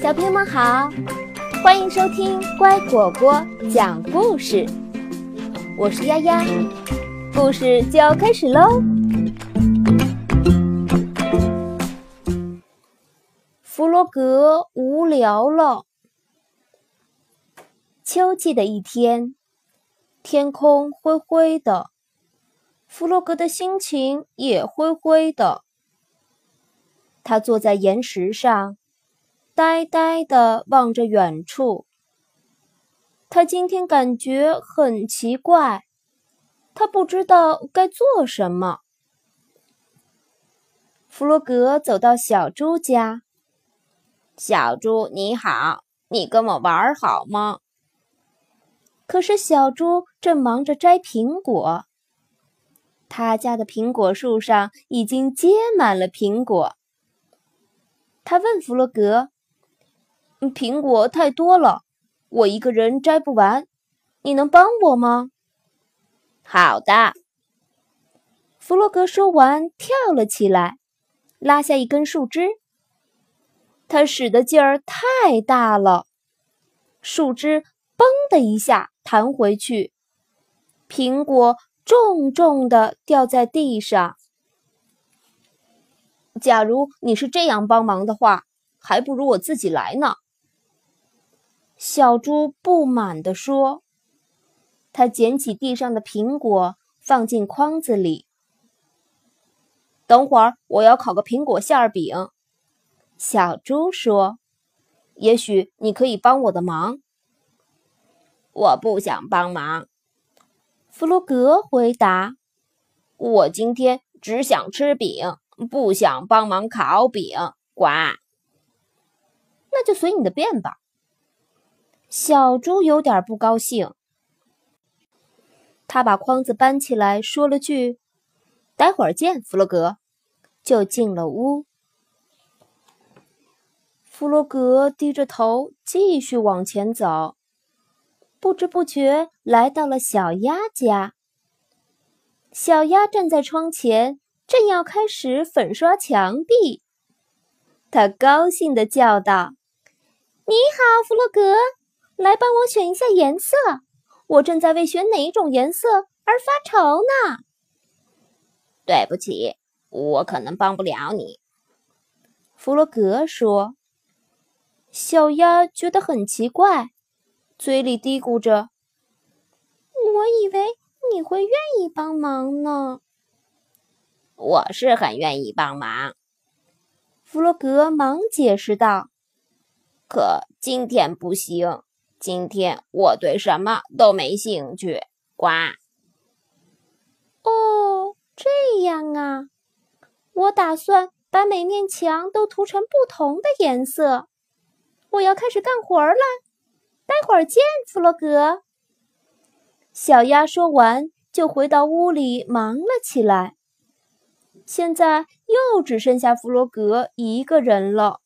小朋友们好，欢迎收听乖果果讲故事。我是丫丫，故事就要开始喽。弗洛格无聊了。秋季的一天，天空灰灰的，弗洛格的心情也灰灰的。他坐在岩石上。呆呆地望着远处，他今天感觉很奇怪，他不知道该做什么。弗洛格走到小猪家，小猪你好，你跟我玩好吗？可是小猪正忙着摘苹果，他家的苹果树上已经结满了苹果。他问弗洛格。苹果太多了，我一个人摘不完，你能帮我吗？好的。弗洛格说完，跳了起来，拉下一根树枝。他使的劲儿太大了，树枝“嘣”的一下弹回去，苹果重重的掉在地上。假如你是这样帮忙的话，还不如我自己来呢。小猪不满地说：“他捡起地上的苹果，放进筐子里。等会儿我要烤个苹果馅饼。”小猪说：“也许你可以帮我的忙。”我不想帮忙。”弗洛格回答：“我今天只想吃饼，不想帮忙烤饼。”呱。那就随你的便吧。小猪有点不高兴，他把筐子搬起来，说了句：“待会儿见，弗洛格。”就进了屋。弗洛格低着头继续往前走，不知不觉来到了小鸭家。小鸭站在窗前，正要开始粉刷墙壁。他高兴地叫道：“你好，弗洛格。”来帮我选一下颜色，我正在为选哪一种颜色而发愁呢。对不起，我可能帮不了你。”弗洛格说。小鸭觉得很奇怪，嘴里嘀咕着：“我以为你会愿意帮忙呢。”“我是很愿意帮忙。”弗洛格忙解释道，“可今天不行。”今天我对什么都没兴趣。呱。哦，这样啊。我打算把每面墙都涂成不同的颜色。我要开始干活了。待会儿见，弗洛格。小鸭说完，就回到屋里忙了起来。现在又只剩下弗洛格一个人了。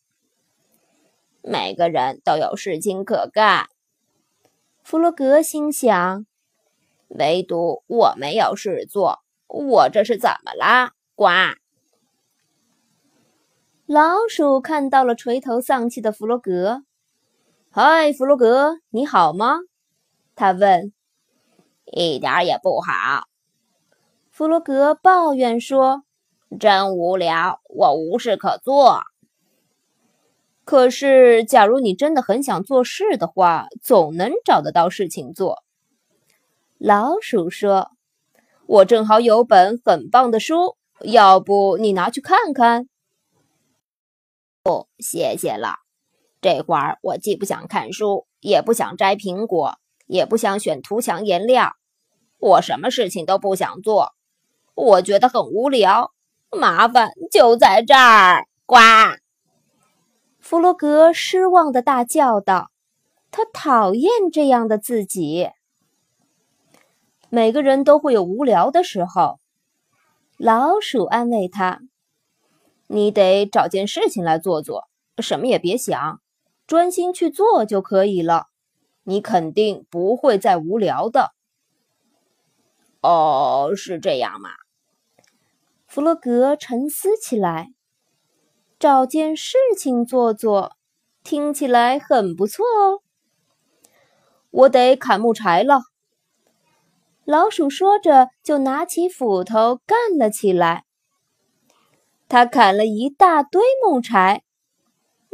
每个人都有事情可干。弗洛格心想：“唯独我没有事做，我这是怎么啦？”呱！老鼠看到了垂头丧气的弗洛格。“嗨，弗洛格，你好吗？”他问。“一点也不好。”弗洛格抱怨说，“真无聊，我无事可做。”可是，假如你真的很想做事的话，总能找得到事情做。老鼠说：“我正好有本很棒的书，要不你拿去看看？”不，谢谢了。这会儿我既不想看书，也不想摘苹果，也不想选涂墙颜料，我什么事情都不想做。我觉得很无聊，麻烦就在这儿。呱。弗洛格失望的大叫道：“他讨厌这样的自己。每个人都会有无聊的时候。”老鼠安慰他：“你得找件事情来做做，什么也别想，专心去做就可以了。你肯定不会再无聊的。”哦，是这样吗？弗洛格沉思起来，找件事情做做，听起来很不错哦。我得砍木柴了。老鼠说着，就拿起斧头干了起来。他砍了一大堆木柴，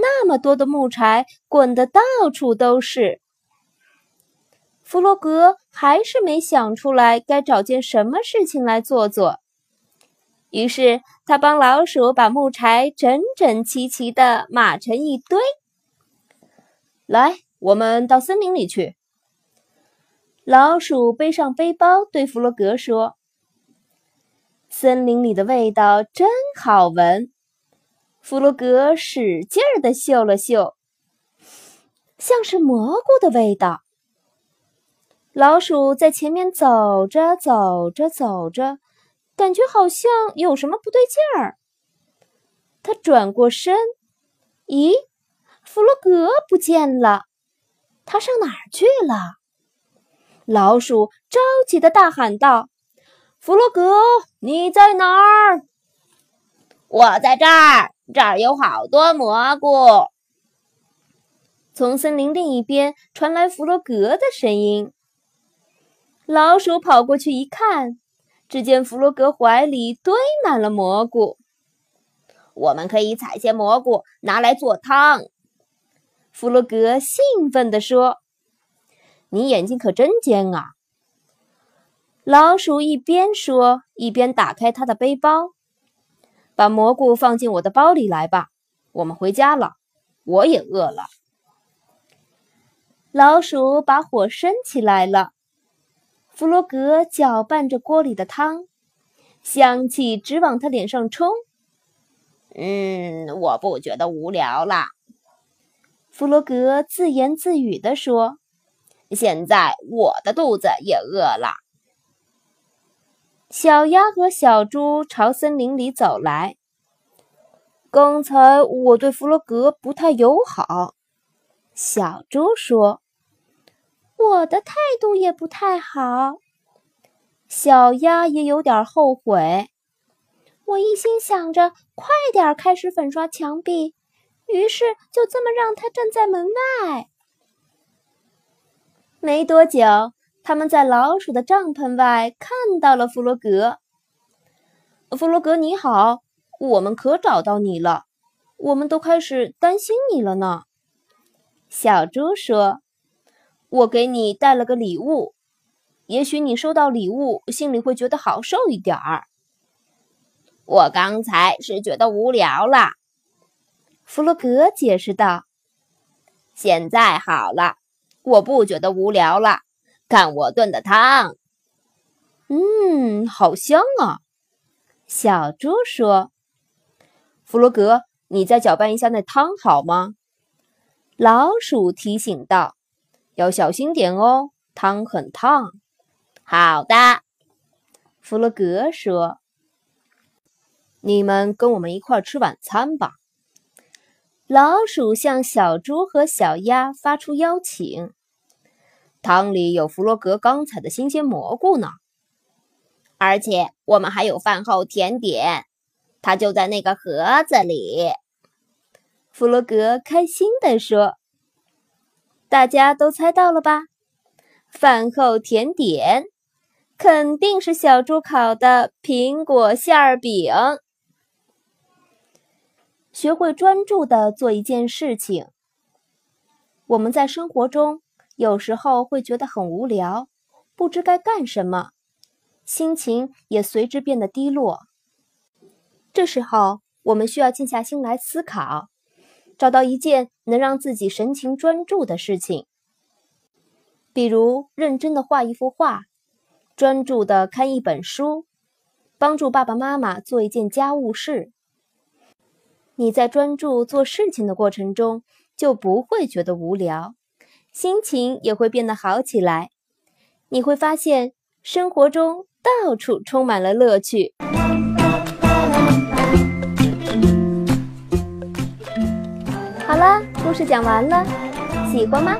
那么多的木柴滚得到处都是。弗洛格还是没想出来该找件什么事情来做做，于是他帮老鼠把木柴整整齐齐的码成一堆。来，我们到森林里去。老鼠背上背包，对弗洛格说：“森林里的味道真好闻。”弗洛格使劲儿地嗅了嗅，像是蘑菇的味道。老鼠在前面走着走着走着，感觉好像有什么不对劲儿。他转过身，咦，弗洛格不见了，他上哪儿去了？老鼠着急的大喊道：“弗洛格，你在哪儿？”“我在这儿，这儿有好多蘑菇。”从森林另一边传来弗洛格的声音。老鼠跑过去一看，只见弗洛格怀里堆满了蘑菇。“我们可以采些蘑菇拿来做汤。”弗洛格兴奋地说。你眼睛可真尖啊！老鼠一边说，一边打开他的背包，把蘑菇放进我的包里来吧。我们回家了，我也饿了。老鼠把火升起来了，弗洛格搅拌着锅里的汤，香气直往他脸上冲。嗯，我不觉得无聊了。弗洛格自言自语地说。现在我的肚子也饿了。小鸭和小猪朝森林里走来。刚才我对弗洛格不太友好，小猪说：“我的态度也不太好。”小鸭也有点后悔。我一心想着快点开始粉刷墙壁，于是就这么让他站在门外。没多久，他们在老鼠的帐篷外看到了弗洛格。弗洛格，你好，我们可找到你了，我们都开始担心你了呢。小猪说：“我给你带了个礼物，也许你收到礼物，心里会觉得好受一点儿。”我刚才是觉得无聊了，弗洛格解释道：“现在好了。”我不觉得无聊了，看我炖的汤，嗯，好香啊！小猪说：“弗洛格，你再搅拌一下那汤好吗？”老鼠提醒道：“要小心点哦，汤很烫。”好的，弗洛格说：“你们跟我们一块吃晚餐吧。”老鼠向小猪和小鸭发出邀请。汤里有弗洛格刚采的新鲜蘑菇呢，而且我们还有饭后甜点，它就在那个盒子里。弗洛格开心地说：“大家都猜到了吧？饭后甜点肯定是小猪烤的苹果馅饼。”学会专注的做一件事情。我们在生活中有时候会觉得很无聊，不知该干什么，心情也随之变得低落。这时候，我们需要静下心来思考，找到一件能让自己神情专注的事情，比如认真的画一幅画，专注的看一本书，帮助爸爸妈妈做一件家务事。你在专注做事情的过程中，就不会觉得无聊，心情也会变得好起来。你会发现生活中到处充满了乐趣。好了故事讲完了喜欢吗？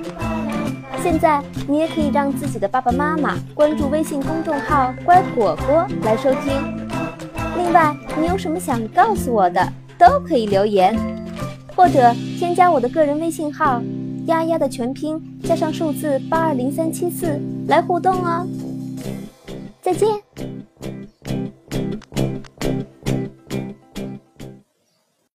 现在你也可以让自己的爸爸妈妈关注微信公众号乖果果来收听。另外你有什么想告诉我的都可以留言。或者添加我的个人微信号丫丫的全拼加上数字八二零三七四来互动哦再见。